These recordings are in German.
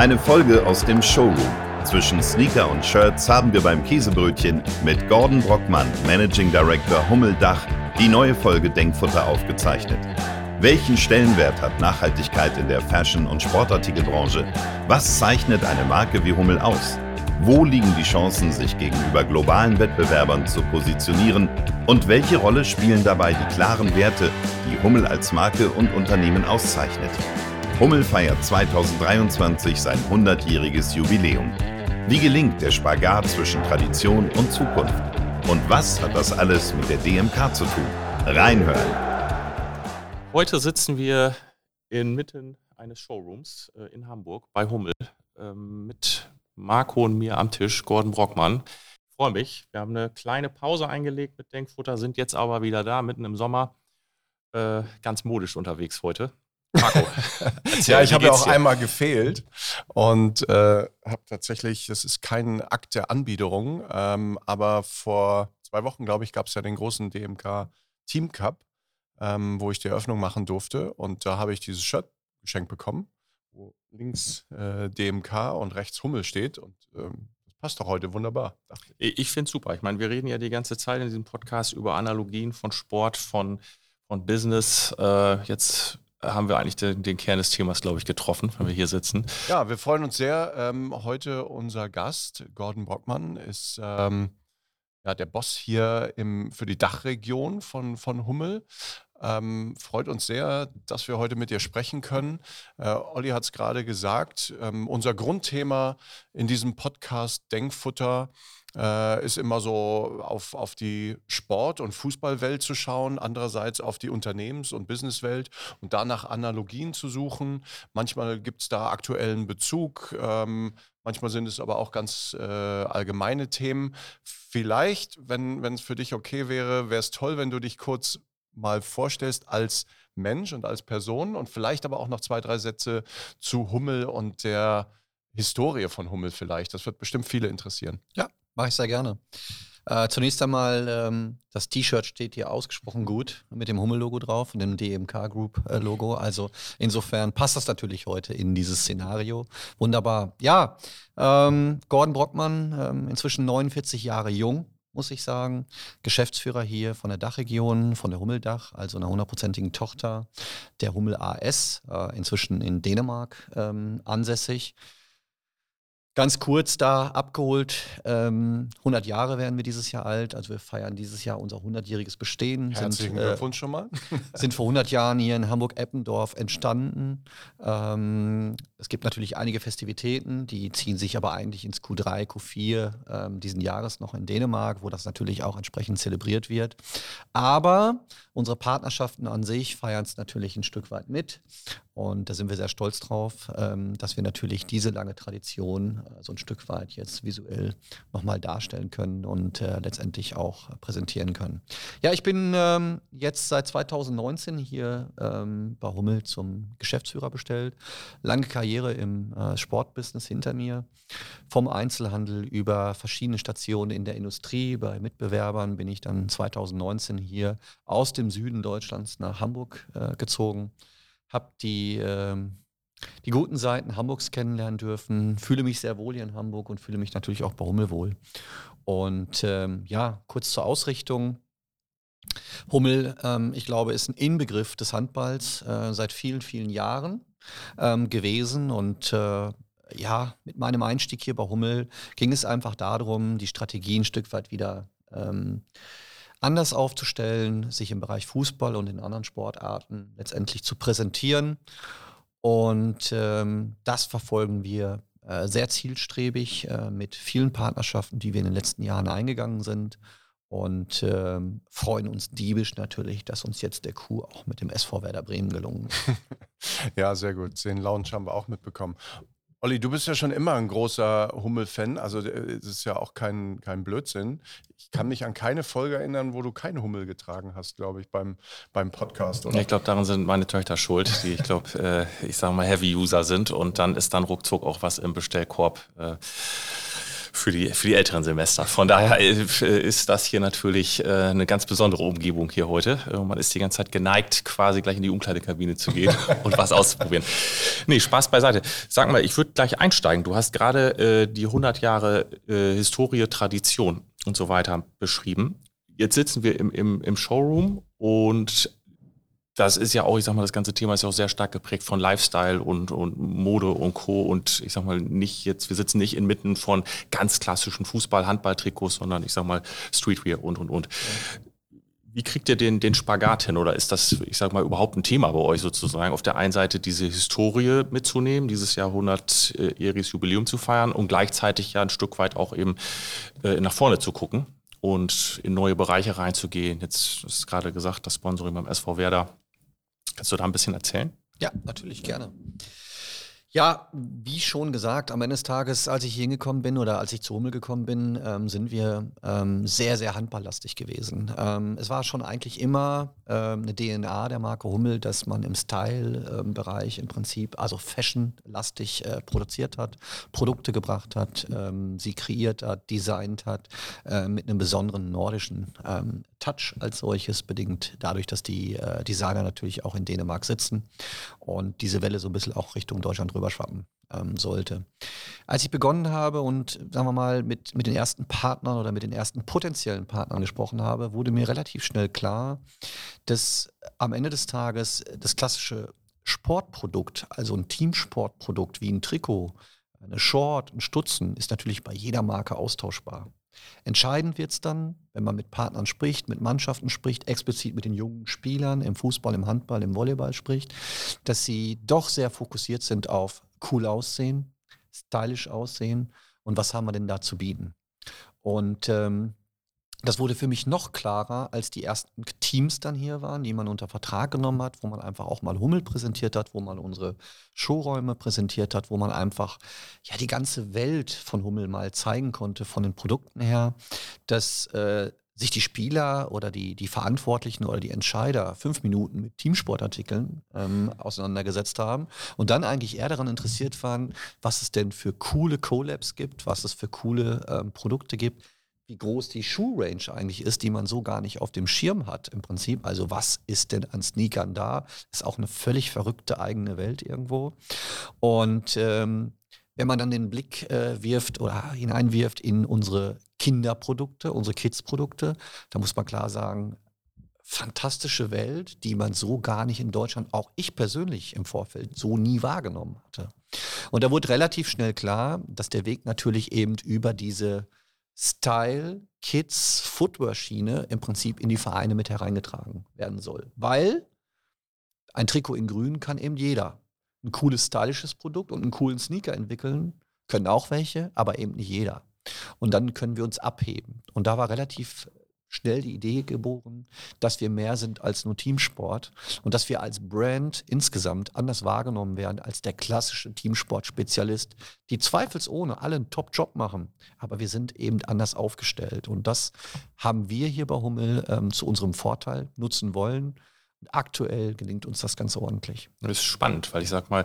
Eine Folge aus dem Showroom. Zwischen Sneaker und Shirts haben wir beim Käsebrötchen mit Gordon Brockmann, Managing Director Hummeldach, die neue Folge Denkfutter aufgezeichnet. Welchen Stellenwert hat Nachhaltigkeit in der Fashion- und Sportartikelbranche? Was zeichnet eine Marke wie Hummel aus? Wo liegen die Chancen, sich gegenüber globalen Wettbewerbern zu positionieren? Und welche Rolle spielen dabei die klaren Werte, die Hummel als Marke und Unternehmen auszeichnet? Hummel feiert 2023 sein 100-jähriges Jubiläum. Wie gelingt der Spagat zwischen Tradition und Zukunft? Und was hat das alles mit der DMK zu tun? Reinhören! Heute sitzen wir inmitten eines Showrooms äh, in Hamburg bei Hummel ähm, mit Marco und mir am Tisch, Gordon Brockmann. Ich freue mich. Wir haben eine kleine Pause eingelegt mit Denkfutter, sind jetzt aber wieder da, mitten im Sommer. Äh, ganz modisch unterwegs heute. Marco. ja, ich habe ja auch dir? einmal gefehlt und äh, habe tatsächlich, das ist kein Akt der Anbiederung, ähm, aber vor zwei Wochen, glaube ich, gab es ja den großen DMK Team Cup, ähm, wo ich die Eröffnung machen durfte und da habe ich dieses Shirt geschenkt bekommen, wo links äh, DMK und rechts Hummel steht und ähm, das passt doch heute wunderbar. Ich, ich finde es super. Ich meine, wir reden ja die ganze Zeit in diesem Podcast über Analogien von Sport, von von Business. Äh, jetzt haben wir eigentlich den, den Kern des Themas, glaube ich, getroffen, wenn wir hier sitzen. Ja, wir freuen uns sehr. Ähm, heute unser Gast, Gordon Brockmann, ist ähm, ja, der Boss hier im, für die Dachregion von, von Hummel. Ähm, freut uns sehr, dass wir heute mit dir sprechen können. Äh, Olli hat es gerade gesagt, ähm, unser Grundthema in diesem Podcast Denkfutter äh, ist immer so auf, auf die Sport- und Fußballwelt zu schauen, andererseits auf die Unternehmens- und Businesswelt und danach Analogien zu suchen. Manchmal gibt es da aktuellen Bezug, ähm, manchmal sind es aber auch ganz äh, allgemeine Themen. Vielleicht, wenn es für dich okay wäre, wäre es toll, wenn du dich kurz mal vorstellst als Mensch und als Person und vielleicht aber auch noch zwei, drei Sätze zu Hummel und der Historie von Hummel vielleicht. Das wird bestimmt viele interessieren. Ja, Mache ich sehr gerne. Äh, zunächst einmal, ähm, das T-Shirt steht hier ausgesprochen gut mit dem Hummel-Logo drauf und dem DMK Group-Logo. Äh, also insofern passt das natürlich heute in dieses Szenario. Wunderbar. Ja, ähm, Gordon Brockmann, ähm, inzwischen 49 Jahre jung, muss ich sagen. Geschäftsführer hier von der Dachregion, von der Hummeldach, also einer hundertprozentigen Tochter der Hummel AS, äh, inzwischen in Dänemark ähm, ansässig. Ganz kurz da abgeholt, ähm, 100 Jahre werden wir dieses Jahr alt, also wir feiern dieses Jahr unser 100-jähriges Bestehen. Herzlichen sind, äh, Glückwunsch schon mal. sind vor 100 Jahren hier in Hamburg-Eppendorf entstanden. Ähm, es gibt natürlich einige Festivitäten, die ziehen sich aber eigentlich ins Q3, Q4 ähm, diesen Jahres noch in Dänemark, wo das natürlich auch entsprechend zelebriert wird. Aber unsere Partnerschaften an sich feiern es natürlich ein Stück weit mit. Und da sind wir sehr stolz drauf, ähm, dass wir natürlich diese lange Tradition äh, so ein Stück weit jetzt visuell nochmal darstellen können und äh, letztendlich auch präsentieren können. Ja, ich bin ähm, jetzt seit 2019 hier ähm, bei Hummel zum Geschäftsführer bestellt. Lange Karriere im äh, Sportbusiness hinter mir. Vom Einzelhandel über verschiedene Stationen in der Industrie, bei Mitbewerbern bin ich dann 2019 hier aus dem Süden Deutschlands nach Hamburg äh, gezogen habe die, äh, die guten Seiten Hamburgs kennenlernen dürfen, fühle mich sehr wohl hier in Hamburg und fühle mich natürlich auch bei Hummel wohl. Und ähm, ja, kurz zur Ausrichtung. Hummel, ähm, ich glaube, ist ein Inbegriff des Handballs äh, seit vielen, vielen Jahren ähm, gewesen und äh, ja, mit meinem Einstieg hier bei Hummel ging es einfach darum, die Strategie ein Stück weit wieder ähm, anders aufzustellen, sich im Bereich Fußball und in anderen Sportarten letztendlich zu präsentieren. Und ähm, das verfolgen wir äh, sehr zielstrebig äh, mit vielen Partnerschaften, die wir in den letzten Jahren eingegangen sind. Und ähm, freuen uns diebisch natürlich, dass uns jetzt der Coup auch mit dem SV Werder Bremen gelungen ist. ja, sehr gut. Den Lounge haben wir auch mitbekommen. Olli, du bist ja schon immer ein großer Hummel-Fan, also äh, es ist ja auch kein, kein Blödsinn. Ich kann mich an keine Folge erinnern, wo du keine Hummel getragen hast, glaube ich, beim, beim Podcast. Oder? Ich glaube, daran sind meine Töchter schuld, die, ich glaube, äh, ich sage mal, Heavy-User sind und dann ist dann ruckzuck auch was im Bestellkorb. Äh, für die, für die älteren Semester. Von daher äh, ist das hier natürlich äh, eine ganz besondere Umgebung hier heute. Äh, man ist die ganze Zeit geneigt, quasi gleich in die Umkleidekabine zu gehen und was auszuprobieren. Nee, Spaß beiseite. Sag mal, ich würde gleich einsteigen. Du hast gerade äh, die 100 Jahre äh, Historie, Tradition und so weiter beschrieben. Jetzt sitzen wir im, im, im Showroom und das ist ja auch, ich sag mal, das ganze Thema ist ja auch sehr stark geprägt von Lifestyle und, und Mode und Co. Und ich sag mal, nicht jetzt, wir sitzen nicht inmitten von ganz klassischen Fußball-, Handball-Trikots, sondern ich sag mal Streetwear und und und. Wie kriegt ihr den, den Spagat hin? Oder ist das, ich sag mal, überhaupt ein Thema bei euch sozusagen? Auf der einen Seite diese Historie mitzunehmen, dieses Jahr 100-jähriges Jubiläum zu feiern und gleichzeitig ja ein Stück weit auch eben äh, nach vorne zu gucken und in neue Bereiche reinzugehen. Jetzt ist gerade gesagt, das Sponsoring beim SV Werder Kannst du da ein bisschen erzählen? Ja, natürlich gerne. Ja, wie schon gesagt, am Ende des Tages, als ich hier hingekommen bin oder als ich zu Hummel gekommen bin, ähm, sind wir ähm, sehr, sehr handballlastig gewesen. Ähm, es war schon eigentlich immer ähm, eine DNA der Marke Hummel, dass man im Style-Bereich im Prinzip, also fashionlastig äh, produziert hat, Produkte gebracht hat, ähm, sie kreiert hat, designt hat, äh, mit einem besonderen nordischen ähm, Touch als solches, bedingt dadurch, dass die äh, Designer natürlich auch in Dänemark sitzen und diese Welle so ein bisschen auch Richtung Deutschland rüberschwappen ähm, sollte. Als ich begonnen habe und sagen wir mal mit, mit den ersten Partnern oder mit den ersten potenziellen Partnern gesprochen habe, wurde mir relativ schnell klar, dass am Ende des Tages das klassische Sportprodukt, also ein Teamsportprodukt wie ein Trikot, eine Short, ein Stutzen, ist natürlich bei jeder Marke austauschbar. Entscheidend wird es dann, wenn man mit Partnern spricht, mit Mannschaften spricht, explizit mit den jungen Spielern im Fußball, im Handball, im Volleyball spricht, dass sie doch sehr fokussiert sind auf cool aussehen, stylisch aussehen und was haben wir denn da zu bieten. Und ähm, das wurde für mich noch klarer, als die ersten Teams dann hier waren, die man unter Vertrag genommen hat, wo man einfach auch mal Hummel präsentiert hat, wo man unsere Showräume präsentiert hat, wo man einfach ja die ganze Welt von Hummel mal zeigen konnte, von den Produkten her, dass äh, sich die Spieler oder die, die Verantwortlichen oder die Entscheider fünf Minuten mit Teamsportartikeln ähm, auseinandergesetzt haben und dann eigentlich eher daran interessiert waren, was es denn für coole Collabs gibt, was es für coole ähm, Produkte gibt, wie groß die Schuhrange eigentlich ist, die man so gar nicht auf dem Schirm hat im Prinzip. Also was ist denn an Sneakern da? Ist auch eine völlig verrückte eigene Welt irgendwo. Und ähm, wenn man dann den Blick äh, wirft oder hineinwirft in unsere Kinderprodukte, unsere Kids-Produkte, da muss man klar sagen, fantastische Welt, die man so gar nicht in Deutschland, auch ich persönlich im Vorfeld, so nie wahrgenommen hatte. Und da wurde relativ schnell klar, dass der Weg natürlich eben über diese Style, Kids, Footwear-Schiene im Prinzip in die Vereine mit hereingetragen werden soll. Weil ein Trikot in Grün kann eben jeder. Ein cooles, stylisches Produkt und einen coolen Sneaker entwickeln können auch welche, aber eben nicht jeder. Und dann können wir uns abheben. Und da war relativ schnell die Idee geboren, dass wir mehr sind als nur Teamsport und dass wir als Brand insgesamt anders wahrgenommen werden als der klassische Teamsport-Spezialist, die zweifelsohne alle einen Top-Job machen. Aber wir sind eben anders aufgestellt. Und das haben wir hier bei Hummel ähm, zu unserem Vorteil nutzen wollen Aktuell gelingt uns das ganz ordentlich. Das ist spannend, weil ich sag mal,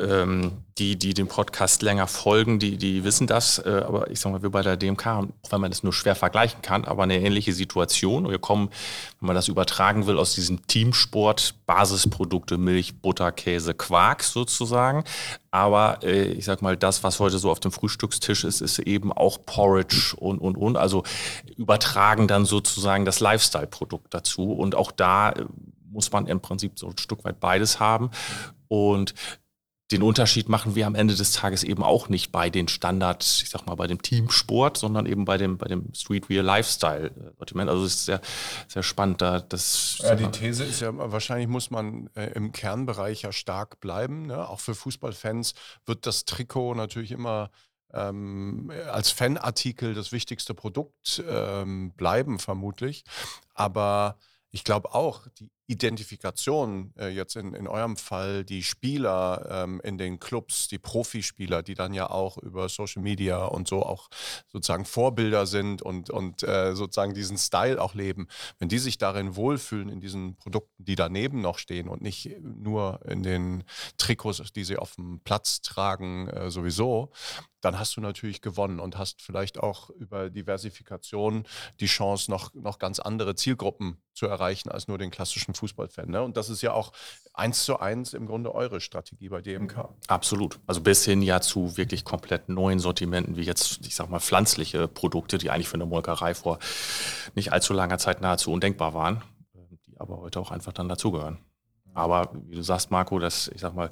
ähm, die, die dem Podcast länger folgen, die, die wissen das. Äh, aber ich sag mal, wir bei der DMK, auch wenn man das nur schwer vergleichen kann, aber eine ähnliche Situation. Wir kommen, wenn man das übertragen will, aus diesem Teamsport, Basisprodukte, Milch, Butter, Käse, Quark sozusagen. Aber äh, ich sag mal, das, was heute so auf dem Frühstückstisch ist, ist eben auch Porridge und, und, und. Also übertragen dann sozusagen das Lifestyle-Produkt dazu. Und auch da äh, muss man im Prinzip so ein Stück weit beides haben. Und den Unterschied machen wir am Ende des Tages eben auch nicht bei den Standards, ich sag mal, bei dem Teamsport, sondern eben bei dem, bei dem Streetwear Lifestyle Sortiment. Also es ist sehr, sehr spannend da. Das ja, die These ist ja, wahrscheinlich muss man äh, im Kernbereich ja stark bleiben. Ne? Auch für Fußballfans wird das Trikot natürlich immer ähm, als Fanartikel das wichtigste Produkt ähm, bleiben, vermutlich. Aber ich glaube auch, die Identifikation äh, jetzt in, in eurem Fall, die Spieler ähm, in den Clubs, die Profispieler, die dann ja auch über Social Media und so auch sozusagen Vorbilder sind und, und äh, sozusagen diesen Style auch leben, wenn die sich darin wohlfühlen, in diesen Produkten, die daneben noch stehen und nicht nur in den Trikots, die sie auf dem Platz tragen, äh, sowieso, dann hast du natürlich gewonnen und hast vielleicht auch über Diversifikation die Chance, noch, noch ganz andere Zielgruppen zu erreichen als nur den klassischen Fußballfan. Ne? Und das ist ja auch eins zu eins im Grunde eure Strategie bei DMK. Absolut. Also bis hin ja zu wirklich komplett neuen Sortimenten, wie jetzt, ich sag mal, pflanzliche Produkte, die eigentlich für eine Molkerei vor nicht allzu langer Zeit nahezu undenkbar waren, die aber heute auch einfach dann dazugehören. Aber wie du sagst, Marco, das, ich sag mal,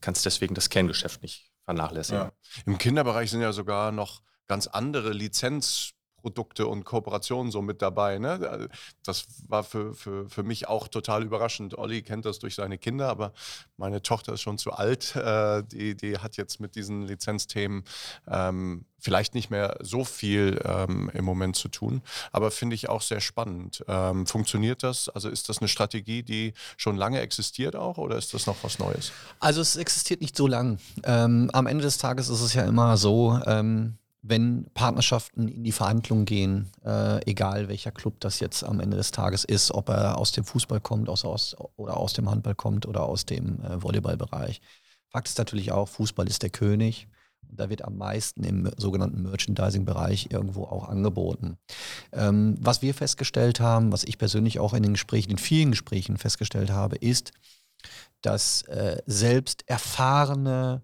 kannst deswegen das Kerngeschäft nicht vernachlässigen. Ja. Im Kinderbereich sind ja sogar noch ganz andere Lizenz- Produkte und Kooperationen so mit dabei. Ne? Das war für, für, für mich auch total überraschend. Olli kennt das durch seine Kinder, aber meine Tochter ist schon zu alt. Äh, die, die hat jetzt mit diesen Lizenzthemen ähm, vielleicht nicht mehr so viel ähm, im Moment zu tun, aber finde ich auch sehr spannend. Ähm, funktioniert das? Also ist das eine Strategie, die schon lange existiert auch oder ist das noch was Neues? Also es existiert nicht so lang. Ähm, am Ende des Tages ist es ja immer so, ähm, wenn Partnerschaften in die Verhandlungen gehen, äh, egal welcher Club das jetzt am Ende des Tages ist, ob er aus dem Fußball kommt aus, aus, oder aus dem Handball kommt oder aus dem äh, Volleyballbereich. Fakt ist natürlich auch, Fußball ist der König. Und da wird am meisten im sogenannten Merchandising-Bereich irgendwo auch angeboten. Ähm, was wir festgestellt haben, was ich persönlich auch in den Gesprächen, in vielen Gesprächen festgestellt habe, ist, dass äh, selbst erfahrene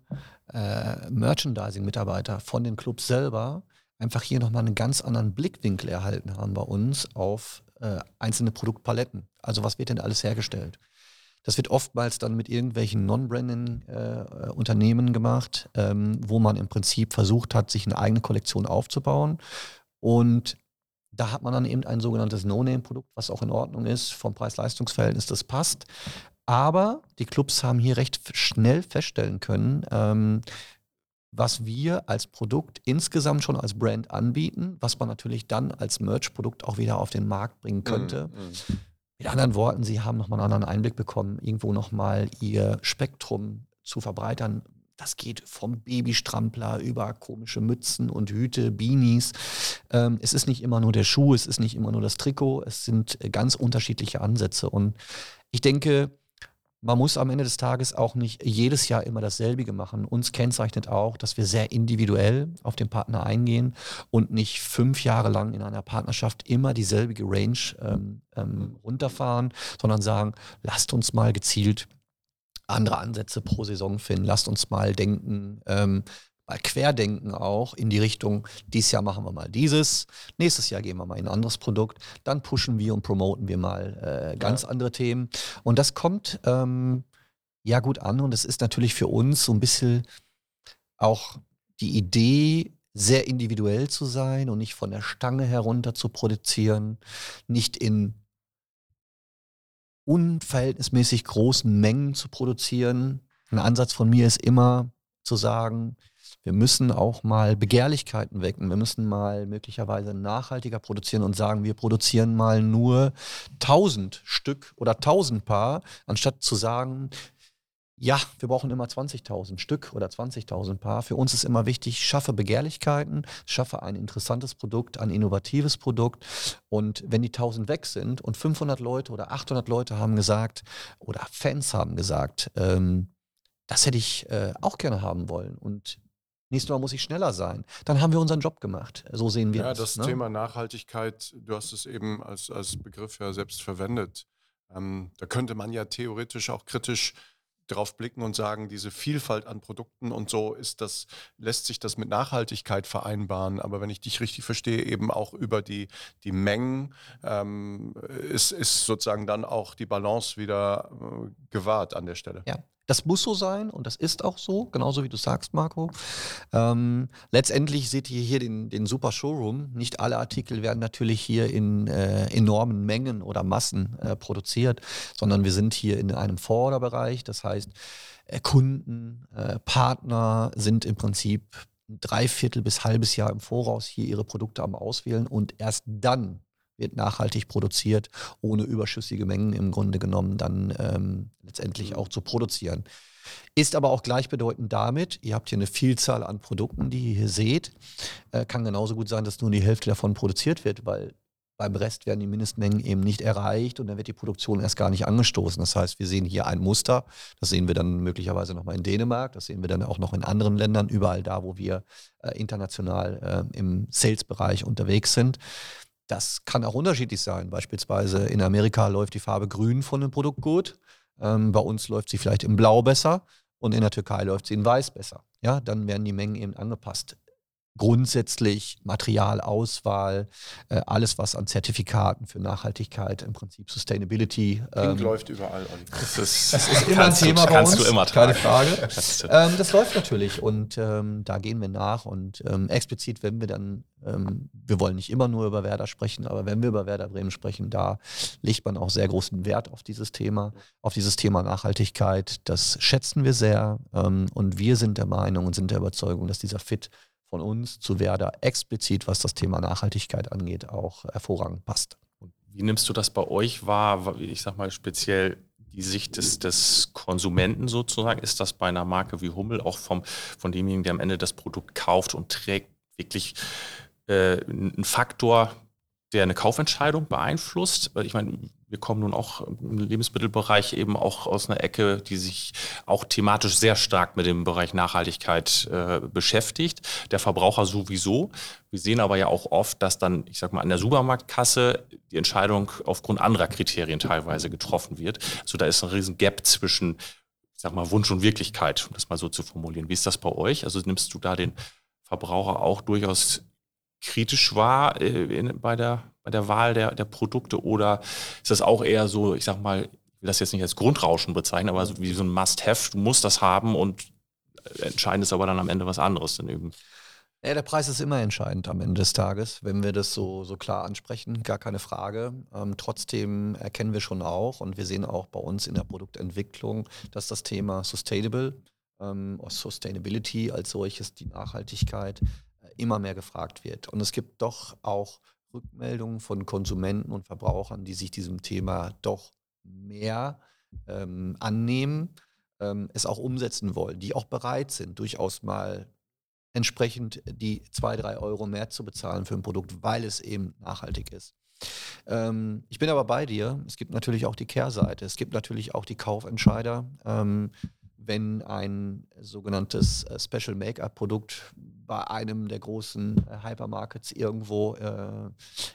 äh, Merchandising-Mitarbeiter von den Clubs selber einfach hier nochmal einen ganz anderen Blickwinkel erhalten haben bei uns auf äh, einzelne Produktpaletten. Also was wird denn alles hergestellt? Das wird oftmals dann mit irgendwelchen Non-Branding-Unternehmen äh, gemacht, ähm, wo man im Prinzip versucht hat, sich eine eigene Kollektion aufzubauen. Und da hat man dann eben ein sogenanntes No-Name-Produkt, was auch in Ordnung ist, vom Preis-Leistungs-Verhältnis, das passt. Aber die Clubs haben hier recht schnell feststellen können, ähm, was wir als Produkt insgesamt schon als Brand anbieten, was man natürlich dann als Merch-Produkt auch wieder auf den Markt bringen mhm, könnte. Mm, mm. Mit anderen Worten, sie haben nochmal einen anderen Einblick bekommen, irgendwo nochmal ihr Spektrum zu verbreitern. Das geht vom Babystrampler über komische Mützen und Hüte, Beanies. Ähm, es ist nicht immer nur der Schuh, es ist nicht immer nur das Trikot, es sind ganz unterschiedliche Ansätze. Und ich denke, man muss am Ende des Tages auch nicht jedes Jahr immer dasselbe machen. Uns kennzeichnet auch, dass wir sehr individuell auf den Partner eingehen und nicht fünf Jahre lang in einer Partnerschaft immer dieselbe Range ähm, ähm, runterfahren, sondern sagen, lasst uns mal gezielt andere Ansätze pro Saison finden. Lasst uns mal denken, ähm, mal querdenken auch in die Richtung, dieses Jahr machen wir mal dieses, nächstes Jahr gehen wir mal in ein anderes Produkt, dann pushen wir und promoten wir mal äh, ganz ja. andere Themen. Und das kommt ähm, ja gut an und es ist natürlich für uns so ein bisschen auch die Idee, sehr individuell zu sein und nicht von der Stange herunter zu produzieren, nicht in unverhältnismäßig großen Mengen zu produzieren. Ein Ansatz von mir ist immer zu sagen, wir müssen auch mal Begehrlichkeiten wecken. Wir müssen mal möglicherweise nachhaltiger produzieren und sagen, wir produzieren mal nur 1000 Stück oder 1000 Paar, anstatt zu sagen, ja, wir brauchen immer 20.000 Stück oder 20.000 Paar. Für uns ist immer wichtig, schaffe Begehrlichkeiten, schaffe ein interessantes Produkt, ein innovatives Produkt. Und wenn die 1000 weg sind und 500 Leute oder 800 Leute haben gesagt oder Fans haben gesagt, ähm, das hätte ich äh, auch gerne haben wollen. Und Nächstes Mal muss ich schneller sein. Dann haben wir unseren Job gemacht. So sehen wir ja, das. Ja, das ne? Thema Nachhaltigkeit, du hast es eben als, als Begriff ja selbst verwendet. Ähm, da könnte man ja theoretisch auch kritisch drauf blicken und sagen, diese Vielfalt an Produkten und so ist das, lässt sich das mit Nachhaltigkeit vereinbaren. Aber wenn ich dich richtig verstehe, eben auch über die, die Mengen ähm, ist, ist sozusagen dann auch die Balance wieder äh, gewahrt an der Stelle. Ja, das muss so sein und das ist auch so, genauso wie du sagst, Marco. Ähm, letztendlich seht ihr hier den, den super Showroom. Nicht alle Artikel werden natürlich hier in äh, enormen Mengen oder Massen äh, produziert, sondern wir sind hier in einem Vorderbereich. Das heißt, äh, Kunden, äh, Partner sind im Prinzip dreiviertel bis halbes Jahr im Voraus hier ihre Produkte am Auswählen und erst dann wird nachhaltig produziert, ohne überschüssige Mengen im Grunde genommen dann ähm, letztendlich mhm. auch zu produzieren. Ist aber auch gleichbedeutend damit, ihr habt hier eine Vielzahl an Produkten, die ihr hier seht. Äh, kann genauso gut sein, dass nur die Hälfte davon produziert wird, weil beim Rest werden die Mindestmengen eben nicht erreicht und dann wird die Produktion erst gar nicht angestoßen. Das heißt, wir sehen hier ein Muster. Das sehen wir dann möglicherweise nochmal in Dänemark. Das sehen wir dann auch noch in anderen Ländern, überall da, wo wir äh, international äh, im Sales-Bereich unterwegs sind. Das kann auch unterschiedlich sein. Beispielsweise in Amerika läuft die Farbe grün von dem Produkt gut. Ähm, bei uns läuft sie vielleicht in blau besser und in der Türkei läuft sie in weiß besser. Ja, dann werden die Mengen eben angepasst grundsätzlich Materialauswahl, äh, alles was an Zertifikaten für Nachhaltigkeit, im Prinzip Sustainability. Ähm, läuft überall, Olli. Das ist, das ist immer ein Thema bei uns, du immer keine Frage. ähm, das läuft natürlich und ähm, da gehen wir nach und ähm, explizit, wenn wir dann, ähm, wir wollen nicht immer nur über Werder sprechen, aber wenn wir über Werder Bremen sprechen, da legt man auch sehr großen Wert auf dieses Thema, auf dieses Thema Nachhaltigkeit. Das schätzen wir sehr ähm, und wir sind der Meinung und sind der Überzeugung, dass dieser Fit von uns zu Werder explizit, was das Thema Nachhaltigkeit angeht, auch hervorragend passt. Wie nimmst du das bei euch wahr? Ich sag mal speziell die Sicht des, des Konsumenten sozusagen. Ist das bei einer Marke wie Hummel auch vom, von demjenigen, der am Ende das Produkt kauft und trägt, wirklich äh, ein Faktor, der eine Kaufentscheidung beeinflusst? Ich meine, wir kommen nun auch im Lebensmittelbereich eben auch aus einer Ecke, die sich auch thematisch sehr stark mit dem Bereich Nachhaltigkeit äh, beschäftigt. Der Verbraucher sowieso. Wir sehen aber ja auch oft, dass dann, ich sag mal, an der Supermarktkasse die Entscheidung aufgrund anderer Kriterien teilweise getroffen wird. Also da ist ein riesen Gap zwischen, ich sag mal, Wunsch und Wirklichkeit, um das mal so zu formulieren. Wie ist das bei euch? Also nimmst du da den Verbraucher auch durchaus kritisch wahr äh, in, bei der bei der Wahl der, der Produkte oder ist das auch eher so, ich sag mal, ich will das jetzt nicht als Grundrauschen bezeichnen, aber so wie so ein Must-Have, du musst das haben und entscheidend ist aber dann am Ende was anderes dann eben. Ja, der Preis ist immer entscheidend am Ende des Tages, wenn wir das so, so klar ansprechen, gar keine Frage. Ähm, trotzdem erkennen wir schon auch und wir sehen auch bei uns in der Produktentwicklung, dass das Thema Sustainable, ähm, Sustainability als solches, die Nachhaltigkeit, immer mehr gefragt wird. Und es gibt doch auch Rückmeldungen von Konsumenten und Verbrauchern, die sich diesem Thema doch mehr ähm, annehmen, ähm, es auch umsetzen wollen, die auch bereit sind, durchaus mal entsprechend die zwei, drei Euro mehr zu bezahlen für ein Produkt, weil es eben nachhaltig ist. Ähm, ich bin aber bei dir. Es gibt natürlich auch die Kehrseite. Es gibt natürlich auch die Kaufentscheider. Wenn ein sogenanntes äh, Special Make-up-Produkt bei einem der großen äh, Hypermarkets irgendwo äh,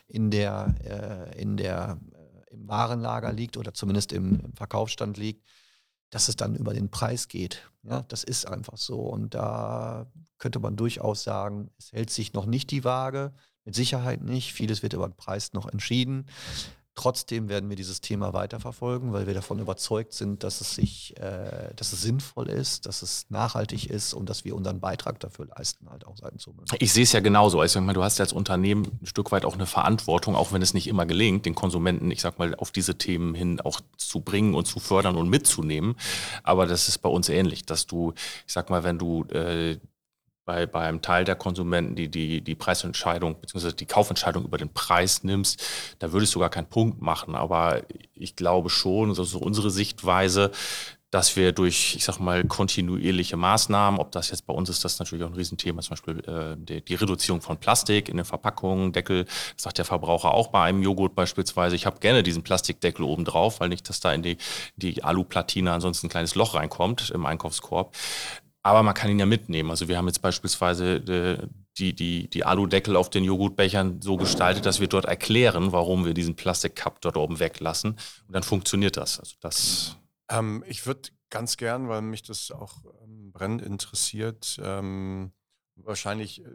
in der, äh, in der, äh, im Warenlager liegt oder zumindest im, im, Verkaufsstand liegt, dass es dann über den Preis geht. Ja, das ist einfach so. Und da könnte man durchaus sagen, es hält sich noch nicht die Waage. Mit Sicherheit nicht. Vieles wird über den Preis noch entschieden. Trotzdem werden wir dieses Thema weiterverfolgen, weil wir davon überzeugt sind, dass es sich, äh, dass es sinnvoll ist, dass es nachhaltig ist und dass wir unseren Beitrag dafür leisten, halt auch sein zu. Ich sehe es ja genauso. Ich sag mal, du hast ja als Unternehmen ein Stück weit auch eine Verantwortung, auch wenn es nicht immer gelingt, den Konsumenten, ich sag mal, auf diese Themen hin auch zu bringen und zu fördern und mitzunehmen. Aber das ist bei uns ähnlich, dass du, ich sag mal, wenn du äh, bei, bei einem Teil der Konsumenten, die, die die Preisentscheidung bzw. die Kaufentscheidung über den Preis nimmst, da würde ich sogar keinen Punkt machen. Aber ich glaube schon, das ist unsere Sichtweise, dass wir durch, ich sag mal, kontinuierliche Maßnahmen, ob das jetzt bei uns ist, das natürlich auch ein Riesenthema, zum Beispiel äh, die, die, Reduzierung von Plastik in den Verpackungen, Deckel, das sagt der Verbraucher auch bei einem Joghurt beispielsweise. Ich habe gerne diesen Plastikdeckel oben drauf, weil nicht, dass da in die, die Aluplatine ansonsten ein kleines Loch reinkommt im Einkaufskorb. Aber man kann ihn ja mitnehmen. Also wir haben jetzt beispielsweise äh, die, die, die Aludeckel auf den Joghurtbechern so gestaltet, dass wir dort erklären, warum wir diesen Plastikcup dort oben weglassen. Und dann funktioniert das. Also das ähm, ich würde ganz gern, weil mich das auch ähm, brennend interessiert, ähm, wahrscheinlich äh,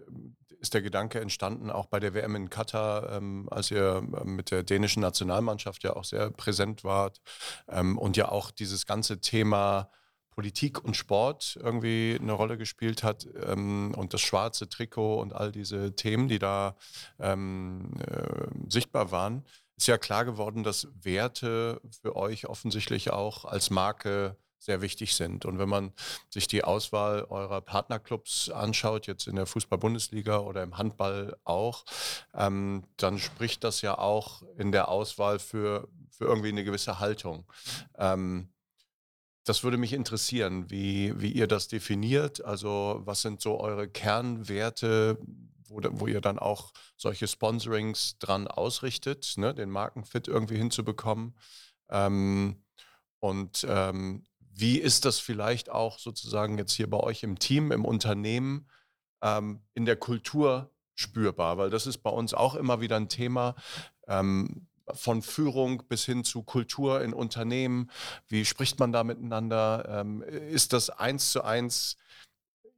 ist der Gedanke entstanden, auch bei der WM in Katar, ähm, als ihr ähm, mit der dänischen Nationalmannschaft ja auch sehr präsent wart und ja auch dieses ganze Thema Politik und Sport irgendwie eine Rolle gespielt hat ähm, und das schwarze Trikot und all diese Themen, die da ähm, äh, sichtbar waren, ist ja klar geworden, dass Werte für euch offensichtlich auch als Marke sehr wichtig sind. Und wenn man sich die Auswahl eurer Partnerclubs anschaut, jetzt in der Fußball-Bundesliga oder im Handball auch, ähm, dann spricht das ja auch in der Auswahl für, für irgendwie eine gewisse Haltung. Ähm, das würde mich interessieren, wie, wie ihr das definiert. Also was sind so eure Kernwerte, wo, wo ihr dann auch solche Sponsorings dran ausrichtet, ne, den Markenfit irgendwie hinzubekommen. Ähm, und ähm, wie ist das vielleicht auch sozusagen jetzt hier bei euch im Team, im Unternehmen, ähm, in der Kultur spürbar? Weil das ist bei uns auch immer wieder ein Thema. Ähm, von Führung bis hin zu Kultur in Unternehmen. Wie spricht man da miteinander? Ähm, ist das eins zu eins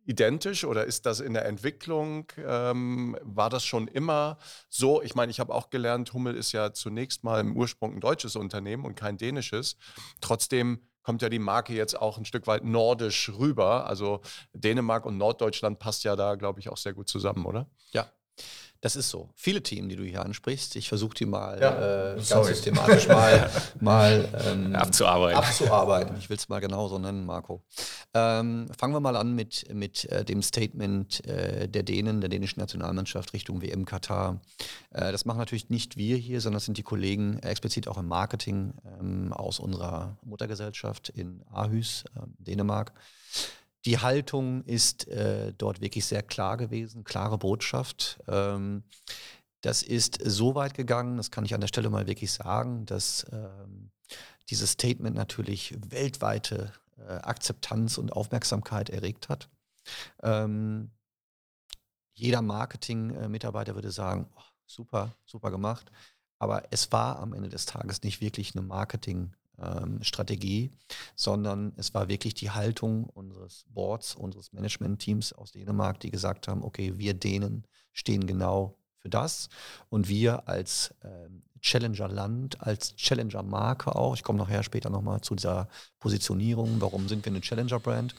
identisch oder ist das in der Entwicklung? Ähm, war das schon immer so? Ich meine, ich habe auch gelernt, Hummel ist ja zunächst mal im Ursprung ein deutsches Unternehmen und kein dänisches. Trotzdem kommt ja die Marke jetzt auch ein Stück weit nordisch rüber. Also Dänemark und Norddeutschland passt ja da, glaube ich, auch sehr gut zusammen, oder? Ja, das ist so. Viele Themen, die du hier ansprichst, ich versuche die mal ja, äh, ganz systematisch mal, mal ähm, abzuarbeiten. abzuarbeiten. Ich will es mal genauso nennen, Marco. Ähm, fangen wir mal an mit, mit äh, dem Statement äh, der Dänen, der dänischen Nationalmannschaft Richtung WM Katar. Äh, das machen natürlich nicht wir hier, sondern das sind die Kollegen explizit auch im Marketing ähm, aus unserer Muttergesellschaft in Aarhus, ähm, Dänemark. Die Haltung ist äh, dort wirklich sehr klar gewesen, klare Botschaft. Ähm, das ist so weit gegangen, das kann ich an der Stelle mal wirklich sagen, dass ähm, dieses Statement natürlich weltweite äh, Akzeptanz und Aufmerksamkeit erregt hat. Ähm, jeder Marketing-Mitarbeiter würde sagen, oh, super, super gemacht. Aber es war am Ende des Tages nicht wirklich eine Marketing- ähm, Strategie, sondern es war wirklich die Haltung unseres Boards, unseres Management-Teams aus Dänemark, die gesagt haben, okay, wir Dänen stehen genau für das. Und wir als ähm, Challenger-Land, als Challenger-Marke auch, ich komme nachher später nochmal zu dieser Positionierung, warum sind wir eine Challenger-Brand,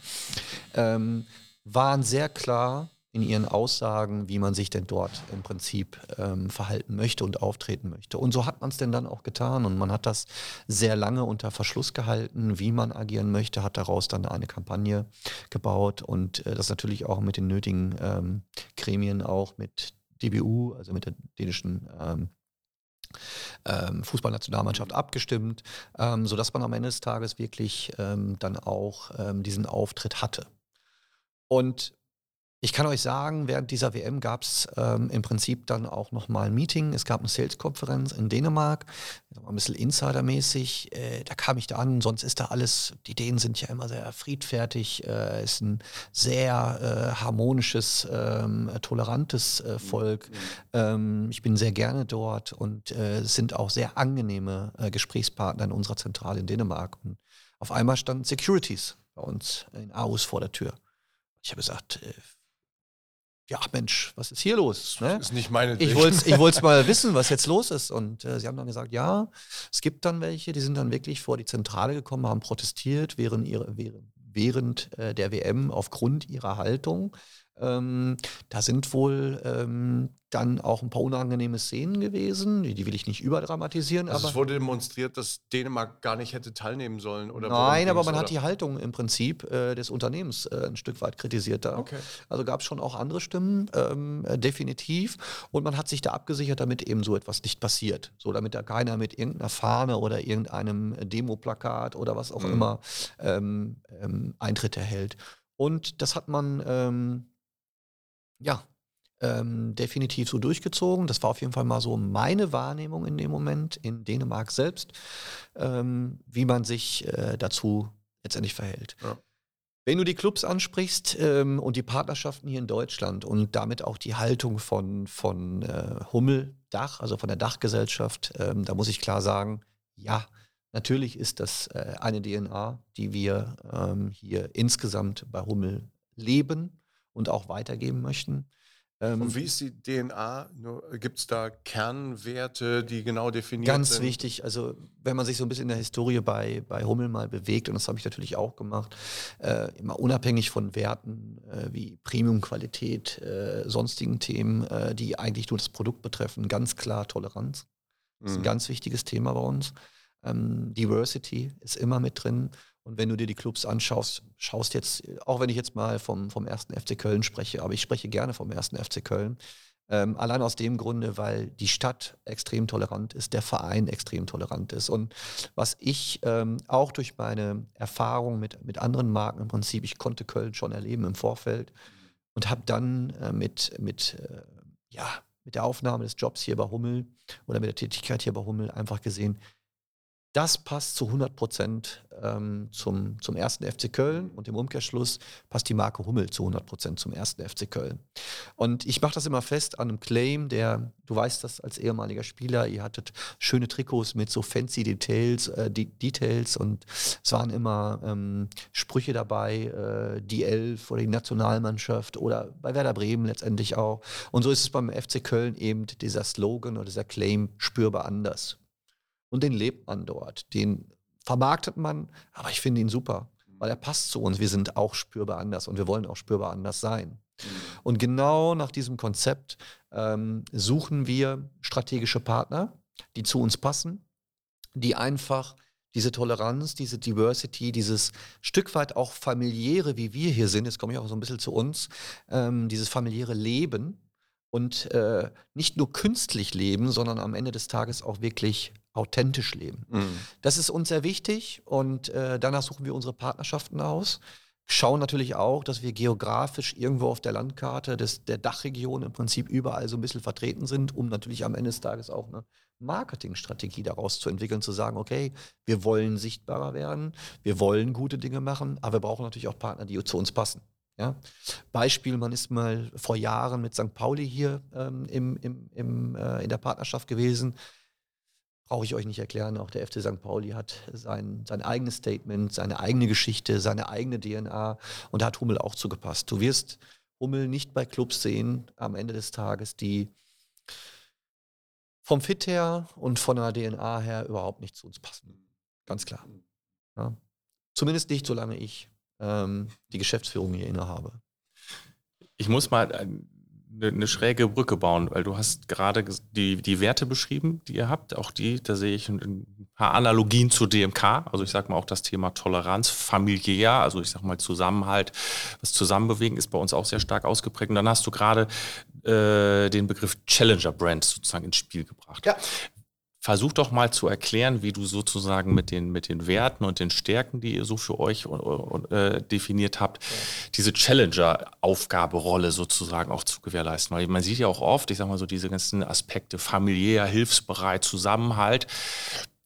ähm, waren sehr klar, in ihren Aussagen, wie man sich denn dort im Prinzip ähm, verhalten möchte und auftreten möchte. Und so hat man es denn dann auch getan und man hat das sehr lange unter Verschluss gehalten, wie man agieren möchte, hat daraus dann eine Kampagne gebaut und äh, das natürlich auch mit den nötigen ähm, Gremien, auch mit DBU, also mit der dänischen ähm, ähm, Fußballnationalmannschaft abgestimmt, ähm, sodass man am Ende des Tages wirklich ähm, dann auch ähm, diesen Auftritt hatte. Und ich kann euch sagen, während dieser WM gab es ähm, im Prinzip dann auch nochmal ein Meeting. Es gab eine Sales-Konferenz in Dänemark, ein bisschen insidermäßig. Äh, da kam ich da an, sonst ist da alles, die Dänen sind ja immer sehr friedfertig, äh, ist ein sehr äh, harmonisches, ähm, tolerantes äh, Volk. Ähm, ich bin sehr gerne dort und äh, sind auch sehr angenehme äh, Gesprächspartner in unserer Zentrale in Dänemark. Und auf einmal standen Securities bei uns in Aarhus vor der Tür. Ich habe gesagt, ja, Mensch, was ist hier los? Ne? Das ist nicht meine Ich wollte ich mal wissen, was jetzt los ist. Und äh, sie haben dann gesagt, ja, es gibt dann welche, die sind dann wirklich vor die Zentrale gekommen, haben protestiert während, ihre, während, während äh, der WM aufgrund ihrer Haltung. Ähm, da sind wohl ähm, dann auch ein paar unangenehme Szenen gewesen, die, die will ich nicht überdramatisieren. Also aber es wurde demonstriert, dass Dänemark gar nicht hätte teilnehmen sollen? Oder Nein, aber man oder? hat die Haltung im Prinzip äh, des Unternehmens äh, ein Stück weit kritisiert da. Okay. Also gab es schon auch andere Stimmen, ähm, äh, definitiv. Und man hat sich da abgesichert, damit eben so etwas nicht passiert. So, damit da keiner mit irgendeiner Fahne oder irgendeinem Demoplakat oder was auch mhm. immer ähm, ähm, Eintritt erhält. Und das hat man ähm, ja, ähm, definitiv so durchgezogen. Das war auf jeden Fall mal so meine Wahrnehmung in dem Moment in Dänemark selbst, ähm, wie man sich äh, dazu letztendlich verhält. Ja. Wenn du die Clubs ansprichst ähm, und die Partnerschaften hier in Deutschland und damit auch die Haltung von, von äh, Hummel Dach, also von der Dachgesellschaft, ähm, da muss ich klar sagen, ja, natürlich ist das äh, eine DNA, die wir ähm, hier insgesamt bei Hummel leben und auch weitergeben möchten. Ähm, und wie ist die DNA? Gibt es da Kernwerte, die genau definiert ganz sind? Ganz wichtig. Also, wenn man sich so ein bisschen in der Historie bei, bei Hummel mal bewegt, und das habe ich natürlich auch gemacht, äh, immer unabhängig von Werten äh, wie Premium-Qualität, äh, sonstigen Themen, äh, die eigentlich nur das Produkt betreffen, ganz klar Toleranz. Das ist ein mhm. ganz wichtiges Thema bei uns. Ähm, Diversity ist immer mit drin. Und wenn du dir die Clubs anschaust, schaust jetzt, auch wenn ich jetzt mal vom, vom ersten FC Köln spreche, aber ich spreche gerne vom ersten FC Köln, ähm, allein aus dem Grunde, weil die Stadt extrem tolerant ist, der Verein extrem tolerant ist. Und was ich ähm, auch durch meine Erfahrung mit, mit anderen Marken im Prinzip, ich konnte Köln schon erleben im Vorfeld und habe dann äh, mit, mit äh, ja, mit der Aufnahme des Jobs hier bei Hummel oder mit der Tätigkeit hier bei Hummel einfach gesehen, das passt zu 100 Prozent ähm, zum, zum ersten FC Köln und im Umkehrschluss passt die Marke Hummel zu 100 Prozent zum ersten FC Köln. Und ich mache das immer fest an einem Claim, der, du weißt das als ehemaliger Spieler, ihr hattet schöne Trikots mit so fancy Details, äh, Details und es waren immer ähm, Sprüche dabei, äh, die Elf oder die Nationalmannschaft oder bei Werder Bremen letztendlich auch. Und so ist es beim FC Köln eben dieser Slogan oder dieser Claim spürbar anders und den lebt man dort. Den vermarktet man, aber ich finde ihn super, weil er passt zu uns. Wir sind auch spürbar anders und wir wollen auch spürbar anders sein. Und genau nach diesem Konzept ähm, suchen wir strategische Partner, die zu uns passen, die einfach diese Toleranz, diese Diversity, dieses Stück weit auch familiäre, wie wir hier sind, jetzt komme ich auch so ein bisschen zu uns, ähm, dieses familiäre Leben und äh, nicht nur künstlich leben, sondern am Ende des Tages auch wirklich authentisch leben. Mhm. Das ist uns sehr wichtig und äh, danach suchen wir unsere Partnerschaften aus. Schauen natürlich auch, dass wir geografisch irgendwo auf der Landkarte des, der Dachregion im Prinzip überall so ein bisschen vertreten sind, um natürlich am Ende des Tages auch eine Marketingstrategie daraus zu entwickeln, zu sagen, okay, wir wollen sichtbarer werden, wir wollen gute Dinge machen, aber wir brauchen natürlich auch Partner, die zu uns passen. Ja? Beispiel, man ist mal vor Jahren mit St. Pauli hier ähm, im, im, im, äh, in der Partnerschaft gewesen brauche ich euch nicht erklären. Auch der FC St. Pauli hat sein, sein eigenes Statement, seine eigene Geschichte, seine eigene DNA und da hat Hummel auch zugepasst. Du wirst Hummel nicht bei Clubs sehen am Ende des Tages, die vom Fit her und von der DNA her überhaupt nicht zu uns passen. Ganz klar. Ja. Zumindest nicht, solange ich ähm, die Geschäftsführung hier innehabe. Ich muss mal eine, eine schräge Brücke bauen, weil du hast gerade die, die Werte beschrieben, die ihr habt. Auch die, da sehe ich ein, paar Analogien zu DMK. Also ich sage mal auch das Thema Toleranz, familiär, also ich sage mal Zusammenhalt, das Zusammenbewegen ist bei uns auch sehr stark ausgeprägt. Und dann hast du gerade äh, den Begriff Challenger Brand sozusagen ins Spiel gebracht. Ja. Versuch doch mal zu erklären, wie du sozusagen mit den, mit den Werten und den Stärken, die ihr so für euch äh, definiert habt, diese Challenger-Aufgaberolle sozusagen auch zu gewährleisten. Weil man sieht ja auch oft, ich sag mal so, diese ganzen Aspekte, familiär, hilfsbereit, Zusammenhalt,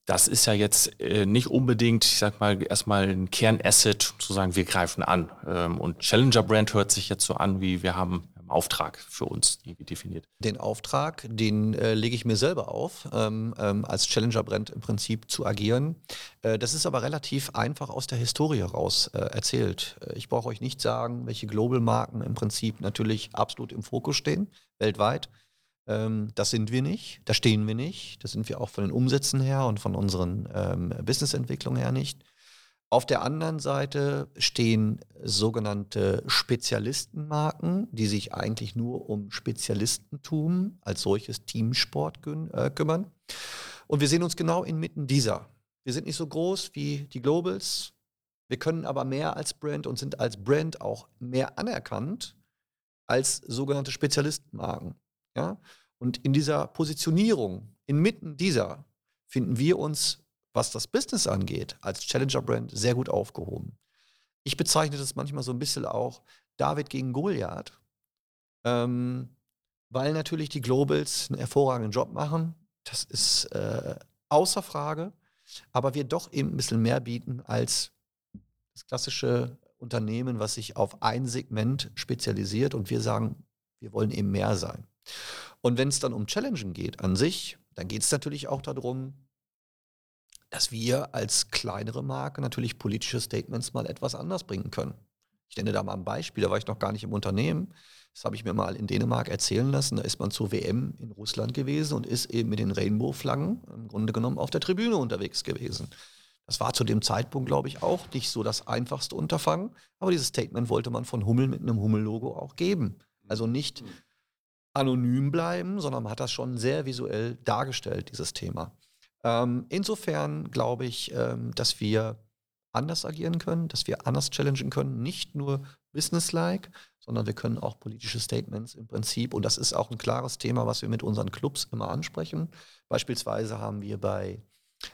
das ist ja jetzt äh, nicht unbedingt, ich sag mal, erstmal ein Kernasset, zu sagen, wir greifen an. Ähm, und Challenger Brand hört sich jetzt so an, wie wir haben Auftrag für uns definiert? Den Auftrag, den äh, lege ich mir selber auf, ähm, ähm, als Challenger-Brand im Prinzip zu agieren. Äh, das ist aber relativ einfach aus der Historie heraus äh, erzählt. Äh, ich brauche euch nicht sagen, welche Global-Marken im Prinzip natürlich absolut im Fokus stehen, weltweit. Ähm, das sind wir nicht, da stehen wir nicht, das sind wir auch von den Umsätzen her und von unseren ähm, Businessentwicklungen her nicht. Auf der anderen Seite stehen sogenannte Spezialistenmarken, die sich eigentlich nur um Spezialistentum als solches Teamsport äh, kümmern. Und wir sehen uns genau inmitten dieser. Wir sind nicht so groß wie die Globals. Wir können aber mehr als Brand und sind als Brand auch mehr anerkannt als sogenannte Spezialistenmarken. Ja? Und in dieser Positionierung, inmitten dieser, finden wir uns was das Business angeht, als Challenger-Brand sehr gut aufgehoben. Ich bezeichne das manchmal so ein bisschen auch David gegen Goliath, ähm, weil natürlich die Globals einen hervorragenden Job machen. Das ist äh, außer Frage, aber wir doch eben ein bisschen mehr bieten als das klassische Unternehmen, was sich auf ein Segment spezialisiert und wir sagen, wir wollen eben mehr sein. Und wenn es dann um Challengen geht an sich, dann geht es natürlich auch darum, dass wir als kleinere Marke natürlich politische Statements mal etwas anders bringen können. Ich nenne da mal ein Beispiel, da war ich noch gar nicht im Unternehmen. Das habe ich mir mal in Dänemark erzählen lassen. Da ist man zur WM in Russland gewesen und ist eben mit den Rainbow-Flaggen im Grunde genommen auf der Tribüne unterwegs gewesen. Das war zu dem Zeitpunkt, glaube ich, auch nicht so das einfachste Unterfangen. Aber dieses Statement wollte man von Hummel mit einem Hummel-Logo auch geben. Also nicht anonym bleiben, sondern man hat das schon sehr visuell dargestellt, dieses Thema. Ähm, insofern glaube ich, ähm, dass wir anders agieren können, dass wir anders challengen können, nicht nur businesslike, sondern wir können auch politische Statements im Prinzip, und das ist auch ein klares Thema, was wir mit unseren Clubs immer ansprechen. Beispielsweise haben wir bei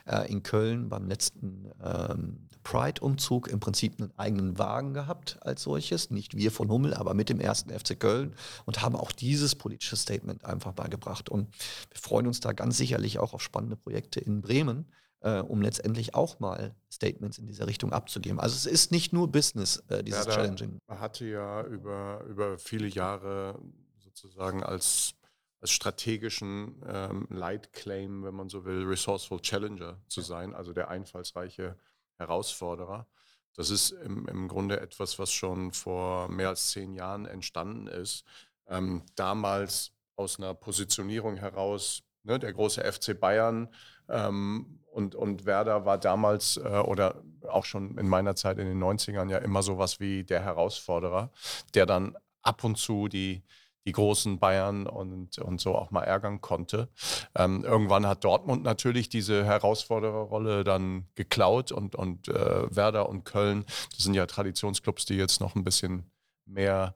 äh, in Köln beim letzten ähm, Pride-Umzug im Prinzip einen eigenen Wagen gehabt als solches. Nicht wir von Hummel, aber mit dem ersten FC Köln und haben auch dieses politische Statement einfach beigebracht. Und wir freuen uns da ganz sicherlich auch auf spannende Projekte in Bremen, äh, um letztendlich auch mal Statements in dieser Richtung abzugeben. Also es ist nicht nur Business, äh, dieses Werder Challenging. hatte ja über, über viele Jahre sozusagen als, als strategischen ähm, Leitclaim, wenn man so will, Resourceful Challenger zu sein, also der einfallsreiche Herausforderer. Das ist im, im Grunde etwas, was schon vor mehr als zehn Jahren entstanden ist. Ähm, damals aus einer Positionierung heraus, ne, der große FC Bayern ähm, und, und Werder war damals äh, oder auch schon in meiner Zeit in den 90ern ja immer sowas wie der Herausforderer, der dann ab und zu die, die großen Bayern und, und so auch mal ärgern konnte. Ähm, irgendwann hat Dortmund natürlich diese Herausfordererrolle dann geklaut und, und äh, Werder und Köln, das sind ja Traditionsclubs, die jetzt noch ein bisschen mehr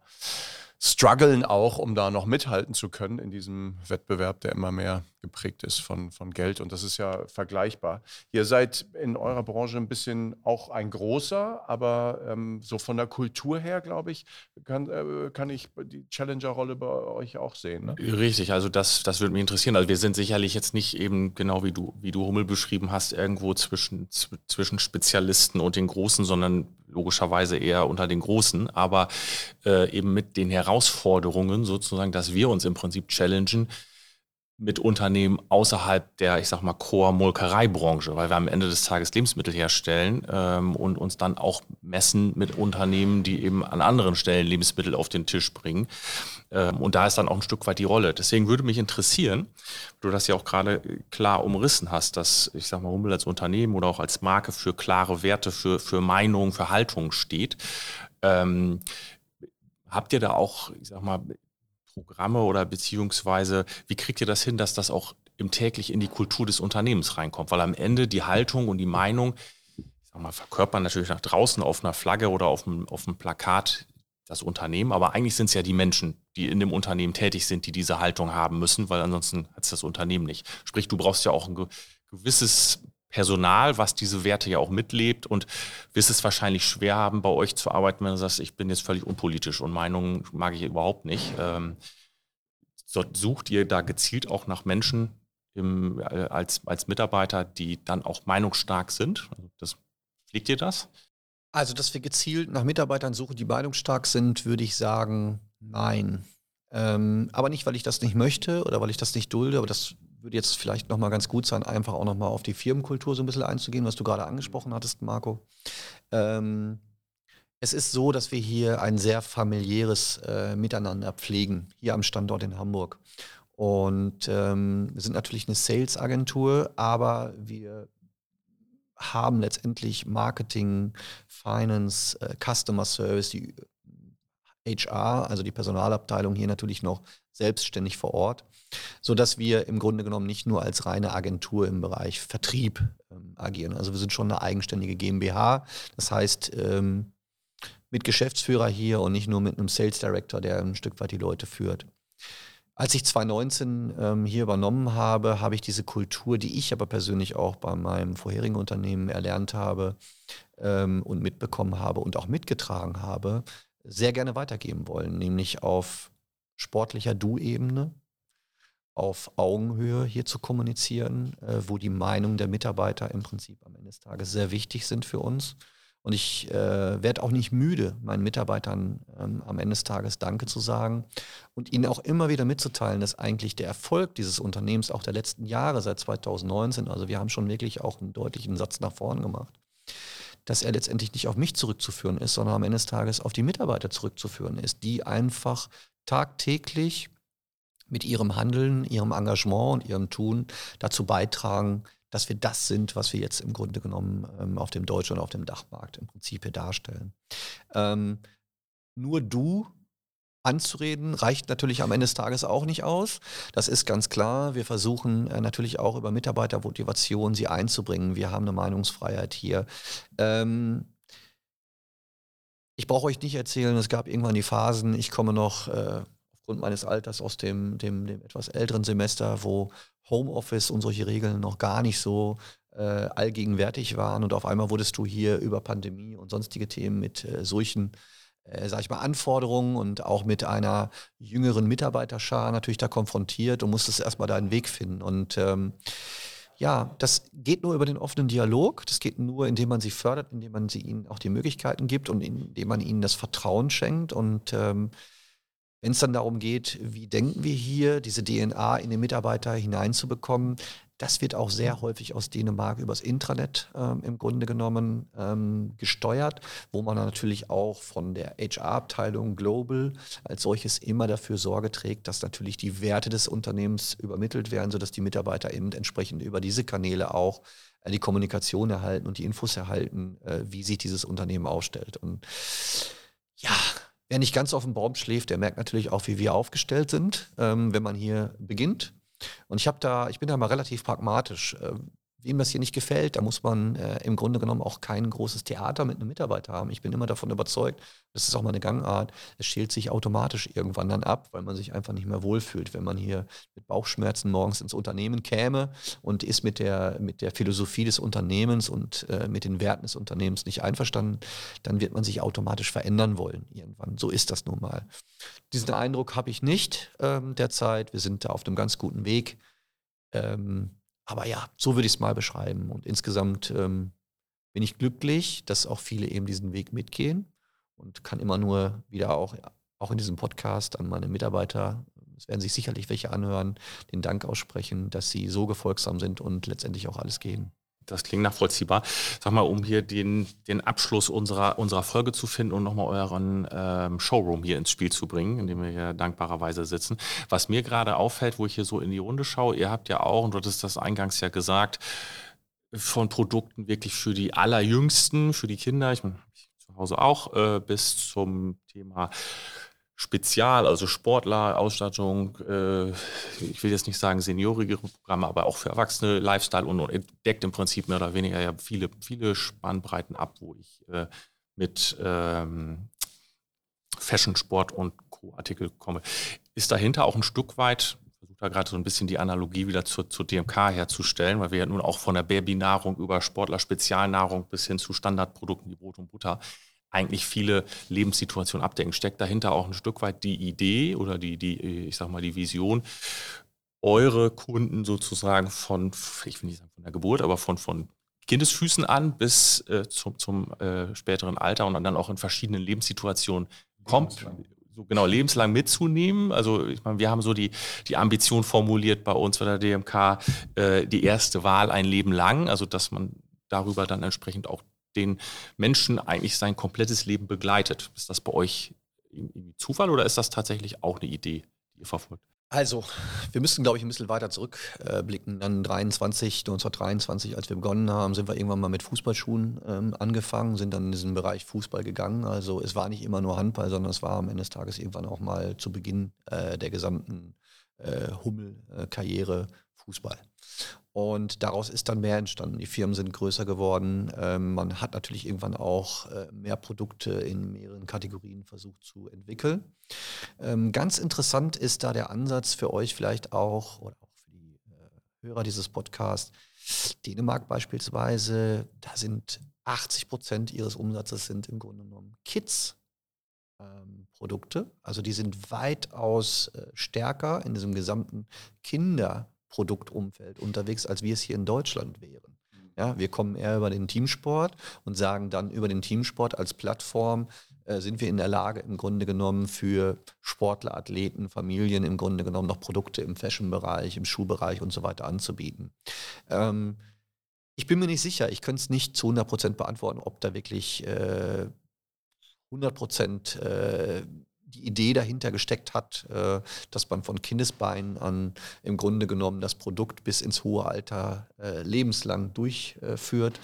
strugglen auch, um da noch mithalten zu können in diesem Wettbewerb, der immer mehr geprägt ist von, von Geld. Und das ist ja vergleichbar. Ihr seid in eurer Branche ein bisschen auch ein großer, aber ähm, so von der Kultur her, glaube ich, kann, äh, kann ich die Challenger-Rolle bei euch auch sehen. Ne? Richtig, also das, das würde mich interessieren. Also wir sind sicherlich jetzt nicht eben genau wie du, wie du Hummel beschrieben hast, irgendwo zwischen, zwischen Spezialisten und den Großen, sondern logischerweise eher unter den Großen, aber äh, eben mit den Herausforderungen sozusagen, dass wir uns im Prinzip challengen, mit Unternehmen außerhalb der, ich sag mal, Core-Molkereibranche, weil wir am Ende des Tages Lebensmittel herstellen ähm, und uns dann auch messen mit Unternehmen, die eben an anderen Stellen Lebensmittel auf den Tisch bringen. Ähm, und da ist dann auch ein Stück weit die Rolle. Deswegen würde mich interessieren, du das ja auch gerade klar umrissen hast, dass, ich sag mal, Hummel als Unternehmen oder auch als Marke für klare Werte, für, für Meinung, für Haltung steht. Ähm, habt ihr da auch, ich sag mal, Programme oder beziehungsweise wie kriegt ihr das hin, dass das auch im täglich in die Kultur des Unternehmens reinkommt? Weil am Ende die Haltung und die Meinung, ich sag mal, verkörpern natürlich nach draußen auf einer Flagge oder auf einem, auf einem Plakat das Unternehmen, aber eigentlich sind es ja die Menschen, die in dem Unternehmen tätig sind, die diese Haltung haben müssen, weil ansonsten hat es das Unternehmen nicht. Sprich, du brauchst ja auch ein gewisses Personal, was diese Werte ja auch mitlebt und wirst es wahrscheinlich schwer haben, bei euch zu arbeiten, wenn du sagst, ich bin jetzt völlig unpolitisch und Meinungen mag ich überhaupt nicht. Ähm, sucht ihr da gezielt auch nach Menschen im, äh, als, als Mitarbeiter, die dann auch meinungsstark sind? Also das, pflegt ihr das? Also, dass wir gezielt nach Mitarbeitern suchen, die meinungsstark sind, würde ich sagen, nein. Ähm, aber nicht, weil ich das nicht möchte oder weil ich das nicht dulde, aber das würde jetzt vielleicht nochmal ganz gut sein, einfach auch nochmal auf die Firmenkultur so ein bisschen einzugehen, was du gerade angesprochen hattest, Marco. Ähm, es ist so, dass wir hier ein sehr familiäres äh, Miteinander pflegen, hier am Standort in Hamburg. Und ähm, wir sind natürlich eine Sales-Agentur, aber wir haben letztendlich Marketing, Finance, äh, Customer Service, die HR, also die Personalabteilung hier natürlich noch selbstständig vor Ort, sodass wir im Grunde genommen nicht nur als reine Agentur im Bereich Vertrieb ähm, agieren. Also wir sind schon eine eigenständige GmbH. Das heißt, ähm, mit Geschäftsführer hier und nicht nur mit einem Sales Director, der ein Stück weit die Leute führt. Als ich 2019 ähm, hier übernommen habe, habe ich diese Kultur, die ich aber persönlich auch bei meinem vorherigen Unternehmen erlernt habe ähm, und mitbekommen habe und auch mitgetragen habe, sehr gerne weitergeben wollen, nämlich auf sportlicher Du-Ebene, auf Augenhöhe hier zu kommunizieren, äh, wo die Meinungen der Mitarbeiter im Prinzip am Ende des Tages sehr wichtig sind für uns. Und ich äh, werde auch nicht müde, meinen Mitarbeitern ähm, am Ende des Tages Danke zu sagen und ihnen auch immer wieder mitzuteilen, dass eigentlich der Erfolg dieses Unternehmens auch der letzten Jahre seit 2019, also wir haben schon wirklich auch einen deutlichen Satz nach vorn gemacht, dass er letztendlich nicht auf mich zurückzuführen ist, sondern am Ende des Tages auf die Mitarbeiter zurückzuführen ist, die einfach tagtäglich mit ihrem Handeln, ihrem Engagement und ihrem Tun dazu beitragen, dass wir das sind, was wir jetzt im Grunde genommen ähm, auf dem deutschen und auf dem Dachmarkt im Prinzip hier darstellen. Ähm, nur du anzureden, reicht natürlich am Ende des Tages auch nicht aus. Das ist ganz klar. Wir versuchen äh, natürlich auch über Mitarbeitermotivation sie einzubringen. Wir haben eine Meinungsfreiheit hier. Ähm, ich brauche euch nicht erzählen, es gab irgendwann die Phasen, ich komme noch äh, aufgrund meines Alters aus dem, dem, dem etwas älteren Semester, wo Homeoffice und solche Regeln noch gar nicht so äh, allgegenwärtig waren und auf einmal wurdest du hier über Pandemie und sonstige Themen mit äh, solchen äh, sag ich mal, Anforderungen und auch mit einer jüngeren Mitarbeiterschar natürlich da konfrontiert und musstest erstmal deinen Weg finden. Und ähm, ja, das geht nur über den offenen Dialog. Das geht nur, indem man sie fördert, indem man sie ihnen auch die Möglichkeiten gibt und indem man ihnen das Vertrauen schenkt. Und ähm, wenn es dann darum geht, wie denken wir hier, diese DNA in den Mitarbeiter hineinzubekommen, das wird auch sehr häufig aus Dänemark übers Intranet ähm, im Grunde genommen ähm, gesteuert, wo man natürlich auch von der HR-Abteilung Global als solches immer dafür Sorge trägt, dass natürlich die Werte des Unternehmens übermittelt werden, sodass die Mitarbeiter eben entsprechend über diese Kanäle auch äh, die Kommunikation erhalten und die Infos erhalten, äh, wie sich dieses Unternehmen aufstellt. Und ja, Wer nicht ganz auf dem Baum schläft, der merkt natürlich auch, wie wir aufgestellt sind, ähm, wenn man hier beginnt. Und ich habe da, ich bin da mal relativ pragmatisch. Wem das hier nicht gefällt, da muss man äh, im Grunde genommen auch kein großes Theater mit einem Mitarbeiter haben. Ich bin immer davon überzeugt, das ist auch meine Gangart, es schält sich automatisch irgendwann dann ab, weil man sich einfach nicht mehr wohlfühlt. Wenn man hier mit Bauchschmerzen morgens ins Unternehmen käme und ist mit der, mit der Philosophie des Unternehmens und äh, mit den Werten des Unternehmens nicht einverstanden, dann wird man sich automatisch verändern wollen irgendwann. So ist das nun mal. Diesen Eindruck habe ich nicht ähm, derzeit. Wir sind da auf einem ganz guten Weg. Ähm, aber ja, so würde ich es mal beschreiben. Und insgesamt ähm, bin ich glücklich, dass auch viele eben diesen Weg mitgehen und kann immer nur wieder auch, auch in diesem Podcast an meine Mitarbeiter, es werden sich sicherlich welche anhören, den Dank aussprechen, dass sie so gefolgsam sind und letztendlich auch alles geben. Das klingt nachvollziehbar. Sag mal, um hier den, den Abschluss unserer, unserer Folge zu finden und nochmal euren ähm, Showroom hier ins Spiel zu bringen, in dem wir hier dankbarerweise sitzen. Was mir gerade auffällt, wo ich hier so in die Runde schaue, ihr habt ja auch, und du hattest das eingangs ja gesagt, von Produkten wirklich für die Allerjüngsten, für die Kinder, ich meine, zu Hause auch, äh, bis zum Thema Spezial, also Sportler, Ausstattung, äh, ich will jetzt nicht sagen seniorigere Programme, aber auch für Erwachsene, Lifestyle und, und deckt im Prinzip mehr oder weniger ja viele, viele Spannbreiten ab, wo ich äh, mit ähm, Fashion, Sport und Co-Artikel komme. Ist dahinter auch ein Stück weit, ich versuche da gerade so ein bisschen die Analogie wieder zur, zur DMK herzustellen, weil wir ja nun auch von der Babynahrung über Sportler-Spezialnahrung bis hin zu Standardprodukten wie Brot und Butter eigentlich viele Lebenssituationen abdecken. Steckt dahinter auch ein Stück weit die Idee oder die, die ich sag mal, die Vision, eure Kunden sozusagen von, ich will nicht sagen von der Geburt, aber von, von Kindesfüßen an bis äh, zum, zum äh, späteren Alter und dann auch in verschiedenen Lebenssituationen kommt, so genau lebenslang mitzunehmen. Also ich meine, wir haben so die, die Ambition formuliert bei uns bei der DMK, äh, die erste Wahl ein Leben lang, also dass man darüber dann entsprechend auch den Menschen eigentlich sein komplettes Leben begleitet. Ist das bei euch Zufall oder ist das tatsächlich auch eine Idee, die ihr verfolgt? Also, wir müssen, glaube ich, ein bisschen weiter zurückblicken. Dann 23, 1923, als wir begonnen haben, sind wir irgendwann mal mit Fußballschuhen ähm, angefangen, sind dann in diesen Bereich Fußball gegangen. Also es war nicht immer nur Handball, sondern es war am Ende des Tages irgendwann auch mal zu Beginn äh, der gesamten äh, Hummel-Karriere Fußball. Und daraus ist dann mehr entstanden. Die Firmen sind größer geworden. Ähm, man hat natürlich irgendwann auch äh, mehr Produkte in mehreren Kategorien versucht zu entwickeln. Ähm, ganz interessant ist da der Ansatz für euch vielleicht auch oder auch für die äh, Hörer dieses Podcasts. Dänemark beispielsweise, da sind 80 Prozent ihres Umsatzes sind im Grunde genommen Kids. Ähm, Produkte. Also die sind weitaus äh, stärker in diesem gesamten Kinder- Produktumfeld unterwegs, als wir es hier in Deutschland wären. Ja, wir kommen eher über den Teamsport und sagen dann über den Teamsport als Plattform äh, sind wir in der Lage, im Grunde genommen für Sportler, Athleten, Familien im Grunde genommen noch Produkte im Fashion-Bereich, im Schuhbereich und so weiter anzubieten. Ähm, ich bin mir nicht sicher, ich könnte es nicht zu 100 Prozent beantworten, ob da wirklich äh, 100 Prozent äh, die Idee dahinter gesteckt hat, äh, dass man von Kindesbeinen an im Grunde genommen das Produkt bis ins hohe Alter äh, lebenslang durchführt.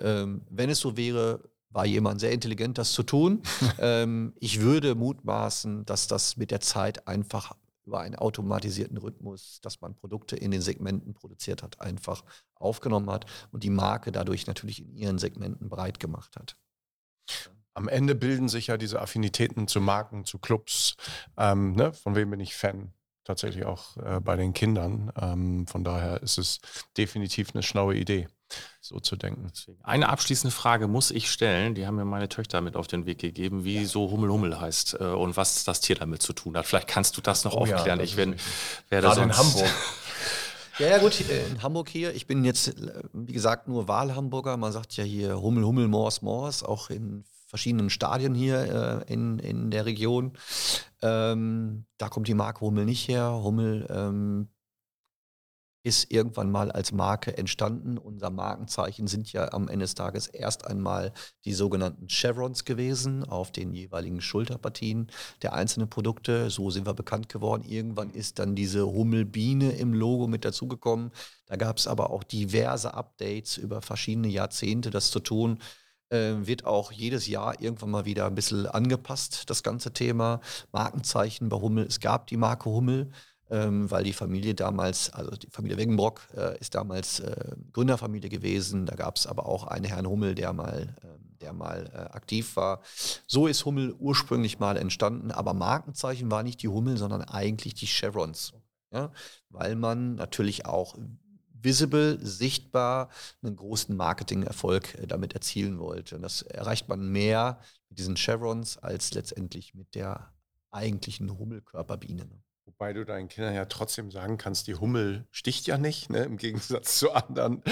Ähm, wenn es so wäre, war jemand sehr intelligent, das zu tun. ähm, ich würde mutmaßen, dass das mit der Zeit einfach über einen automatisierten Rhythmus, dass man Produkte in den Segmenten produziert hat, einfach aufgenommen hat und die Marke dadurch natürlich in ihren Segmenten breit gemacht hat am Ende bilden sich ja diese Affinitäten zu Marken, zu Clubs. Ähm, ne? Von wem bin ich Fan? Tatsächlich auch äh, bei den Kindern. Ähm, von daher ist es definitiv eine schlaue Idee. so zu denken. Eine abschließende Frage muss ich stellen, die haben mir meine Töchter mit auf den Weg gegeben, wie so Hummel Hummel heißt äh, und was das Tier damit zu tun hat. Vielleicht kannst du das noch Oh ja, aufklären. das ich bin, werde Gerade in Hamburg. Ja, ja, gut, in Hamburg hier. Ich bin jetzt, äh, wie gesagt, nur Wahlhamburger. Man sagt ja hier Hummel, Hummel, Mors, Mors, auch in verschiedenen Stadien hier äh, in, in der Region. Ähm, da kommt die Marke Hummel nicht her. Hummel ähm, ist irgendwann mal als Marke entstanden. Unser Markenzeichen sind ja am Ende des Tages erst einmal die sogenannten Chevrons gewesen auf den jeweiligen Schulterpartien der einzelnen Produkte. So sind wir bekannt geworden. Irgendwann ist dann diese Hummelbiene im Logo mit dazugekommen. Da gab es aber auch diverse Updates über verschiedene Jahrzehnte, das zu tun. Äh, wird auch jedes Jahr irgendwann mal wieder ein bisschen angepasst, das ganze Thema. Markenzeichen bei Hummel. Es gab die Marke Hummel ähm, weil die Familie damals, also die Familie Wegenbrock äh, ist damals äh, Gründerfamilie gewesen. Da gab es aber auch einen Herrn Hummel, der mal, ähm, der mal äh, aktiv war. So ist Hummel ursprünglich mal entstanden, aber Markenzeichen war nicht die Hummel, sondern eigentlich die Chevrons. Ja? Weil man natürlich auch visible, sichtbar einen großen Marketingerfolg äh, damit erzielen wollte. Und das erreicht man mehr mit diesen Chevrons als letztendlich mit der eigentlichen Hummelkörperbiene. ne? Wobei du deinen Kindern ja trotzdem sagen kannst, die Hummel sticht ja nicht, ne? im Gegensatz zu anderen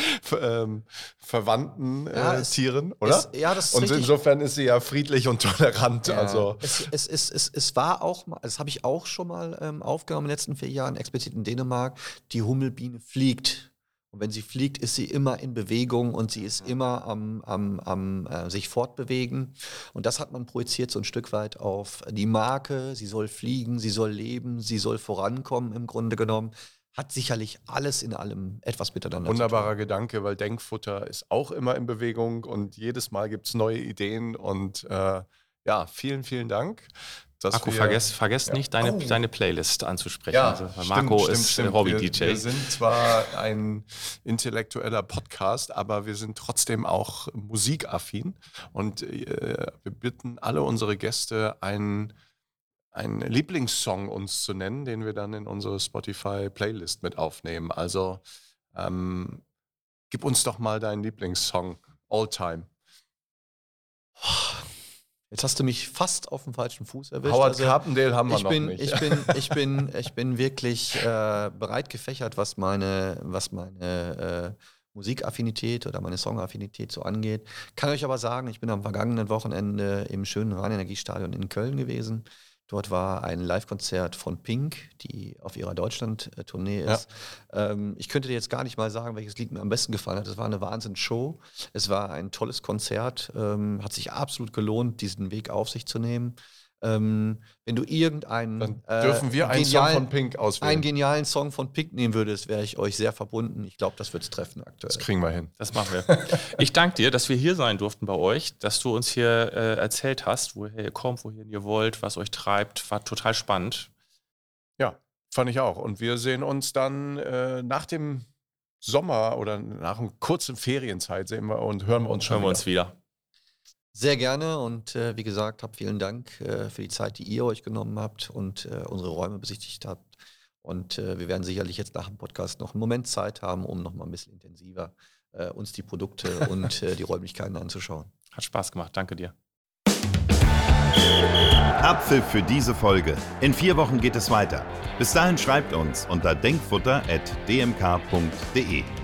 ähm, verwandten äh, Ja, es- Tieren, oder? Es, ja, das ist Und richtig. insofern ist sie ja friedlich und tolerant. Ja. Also es, es, es, es, es war auch mal, das habe ich auch schon mal ähm, aufgenommen in den letzten vier Jahren, explizit in Dänemark, die Hummelbiene fliegt. Und wenn sie fliegt, ist sie immer in Bewegung und sie ist immer am, am, am äh, sich fortbewegen. Und das hat man projiziert so ein Stück weit auf die Marke. Sie soll fliegen, sie soll leben, sie soll vorankommen im Grunde genommen. Hat sicherlich alles in allem etwas miteinander wunderbarer Gedanke, weil Denkfutter ist auch immer in Bewegung und jedes Mal gibt es neue Ideen. Und äh, ja, vielen, vielen Dank. Marco, vergesst, Ja. nicht, deine, Oh. deine Playlist anzusprechen. Ja, also, stimmt, Marco stimmt, ist stimmt. Hobby-DJ. Wir, wir sind zwar ein intellektueller Podcast, aber wir sind trotzdem auch musikaffin und äh, wir bitten alle unsere Gäste, einen, einen Lieblingssong uns zu nennen, den wir dann in unsere Spotify-Playlist mit aufnehmen. Also ähm, gib uns doch mal deinen Lieblingssong, all time. Jetzt hast du mich fast auf dem falschen Fuß erwischt. Howard Also, Carpendale haben wir ich noch bin, nicht. Ich bin, ich bin, ich bin wirklich äh, breit gefächert, was meine, was meine äh, Musikaffinität oder meine Songaffinität so angeht. Kann euch aber sagen, ich bin am vergangenen Wochenende im schönen Rheinenergiestadion in Köln gewesen. Dort war ein Live-Konzert von Pink, die auf ihrer Deutschland-Tournee Ja. ist. Ähm, ich könnte dir jetzt gar nicht mal sagen, welches Lied mir am besten gefallen hat. Es war eine Wahnsinns-Show. Es war ein tolles Konzert. Ähm, hat sich absolut gelohnt, diesen Weg auf sich zu nehmen. Ähm, wenn du irgendeinen Dann äh, dürfen wir einen Song genialen- von Pink auswählen. einen genialen Song von Pink nehmen würdest, wäre ich euch sehr verbunden. Ich glaube, das wird es treffen aktuell. das kriegen wir hin. Das machen wir. Ich danke dir, dass wir hier sein durften bei euch, dass du uns hier äh, erzählt hast, woher ihr kommt, wohin ihr wollt, was euch treibt. War total spannend. Ja, fand ich auch. Und wir sehen uns dann äh, nach dem Sommer oder nach einer kurzen Ferienzeit sehen wir und hören wir uns schon Hören wir wieder. uns wieder. Sehr gerne und äh, wie gesagt, habt vielen Dank äh, für die Zeit, die ihr euch genommen habt und äh, unsere Räume besichtigt habt. Und äh, wir werden sicherlich jetzt nach dem Podcast noch einen Moment Zeit haben, um noch mal ein bisschen intensiver äh, uns die Produkte und äh, die Räumlichkeiten anzuschauen. Hat Spaß gemacht. Danke dir. Abpfiff für diese Folge. In vier Wochen geht es weiter. Bis dahin schreibt uns unter denkfutter.dmk.de.